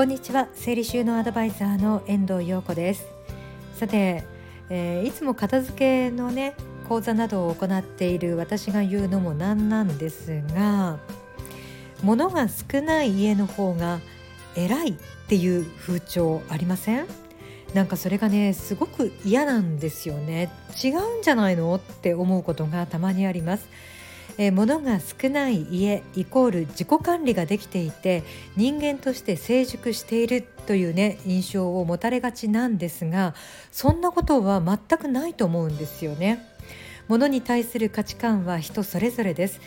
こんにちは。整理収納アドバイザーの遠藤陽子です。さて、えー、いつも片付けのね講座などを行っている私が言うのもなんなんですが物が少ない家の方が偉いっていう風潮ありません？なんかそれがねすごく嫌なんですよね。違うんじゃないの？って思うことがたまにあります。え、物が少ない家イコール自己管理ができていて人間として成熟しているというね印象を持たれがちなんですがそんなことは全くないと思うんですよね。物に対する価値観は人それぞれです、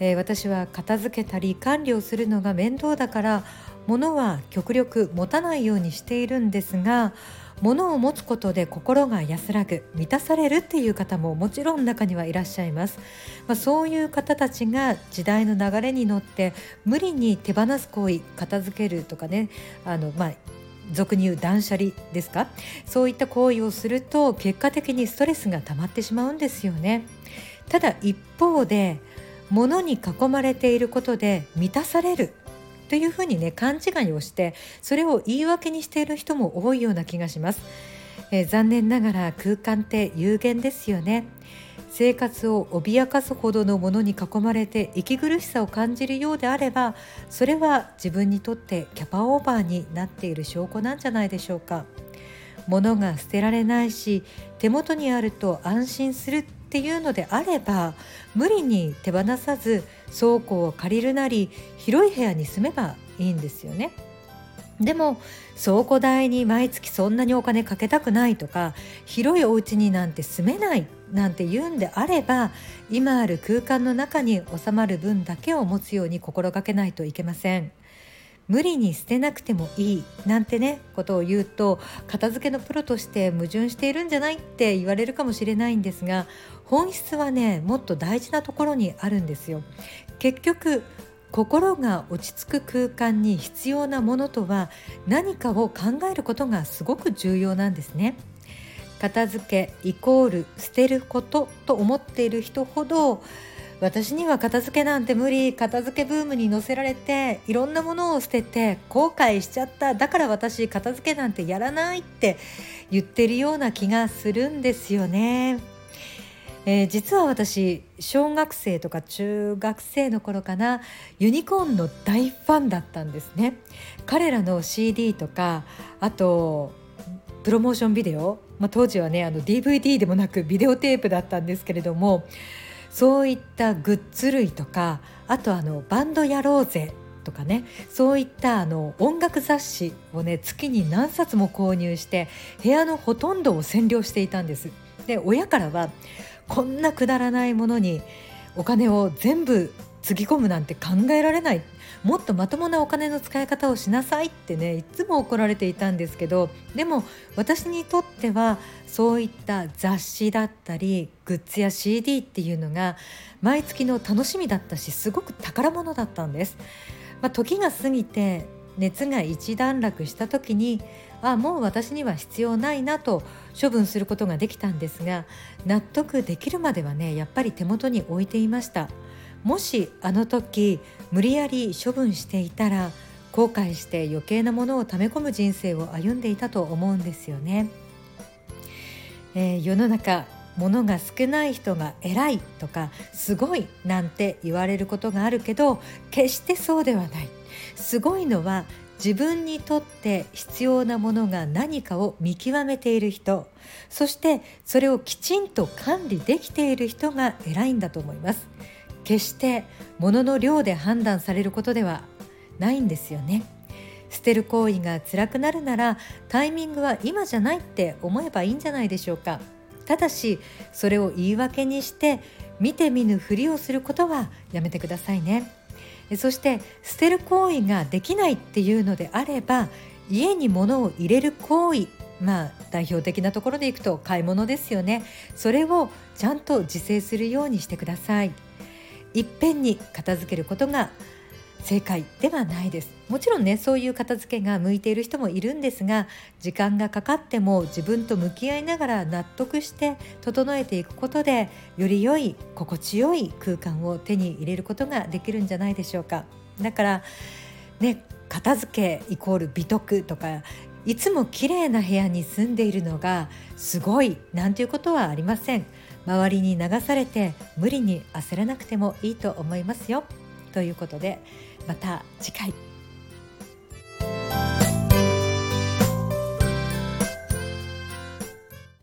えー、私は片付けたり管理をするのが面倒だから物は極力持たないようにしているんですが物を持つことで心が安らぐ満たされるっていう方ももちろん中にはいらっしゃいます、まあ、そういう方たちが時代の流れに乗って無理に手放す行為片付けるとかねあのまあ俗に言う断捨離ですか？そういった行為をすると結果的にストレスが溜まってしまうんですよね。ただ一方で物に囲まれていることで満たされる。というふうにね勘違いをしてそれを言い訳にしている人も多いような気がします、えー、残念ながら空間って有限ですよね。生活を脅かすほどのものに囲まれて息苦しさを感じるようであればそれは自分にとってキャパオーバーになっている証拠なんじゃないでしょうか。物が捨てられないし手元にあると安心するっていうのであれば無理に手放さず倉庫を借りるなり広い部屋に住めばいいんですよね。でも倉庫代に毎月そんなにお金かけたくないとか広いお家になんて住めないなんて言うんであれば今ある空間の中に収まる分だけを持つように心がけないといけません。無理に捨てなくてもいいなんてねことを言うと片付けのプロとして矛盾しているんじゃないって言われるかもしれないんですが本質はねもっと大事なところにあるんですよ。結局心が落ち着く空間に必要なものとは何かを考えることがすごく重要なんですね。片付けイコール捨てることと思っている人ほど私には片付けなんて無理片付けブームに乗せられていろんなものを捨てて後悔しちゃっただから私片付けなんてやらないって言ってるような気がするんですよね。えー、実は私小学生とか中学生の頃かなユニコーンの大ファンだったんですね彼らの CD とかあとプロモーションビデオ、まあ、当時はねあの DVD でもなくビデオテープだったんですけれどもそういったグッズ類とかあとあのバンドやろうぜとかねそういったあの音楽雑誌をね月に何冊も購入して部屋のほとんどを占領していたんです。で親からはこんなくだらないものにお金を全部つぎ込むなんて考えられないもっとまともなお金の使い方をしなさいってねいつも怒られていたんですけどでも私にとってはそういった雑誌だったりグッズや CD っていうのが毎月の楽しみだったしすごく宝物だったんです。まあ、時が過ぎて熱が一段落した時にあもう私には必要ないなと処分することができたんですが納得できるまではねやっぱり手元に置いていました。もしあの時無理やり処分していたら後悔して余計なものを溜め込む人生を歩んでいたと思うんですよね。えー、世の中物が少ない人が偉いとかすごいなんて言われることがあるけど決してそうではないすごいのは自分にとって必要なものが何かを見極めている人そしてそれをきちんと管理できている人が偉いんだと思います。決して物の量で判断されることではないんですよね。捨てる行為が辛くなるならタイミングは今じゃないって思えばいいんじゃないでしょうか。ただしそれを言い訳にして見て見ぬふりをすることはやめてくださいね。そして捨てる行為ができないっていうのであれば家に物を入れる行為まあ代表的なところでいくと買い物ですよね。それをちゃんと自制するようにしてください。いっぺんに片付けることが正解ではないです。もちろんねそういう片付けが向いている人もいるんですが時間がかかっても自分と向き合いながら納得して整えていくことでより良い心地よい空間を手に入れることができるんじゃないでしょうか。だからね片付けイコール美徳とかいつも綺麗な部屋に住んでいるのがすごいなんていうことはありません。周りに流されて無理に焦らなくてもいいと思いますよ。ということでまた次回。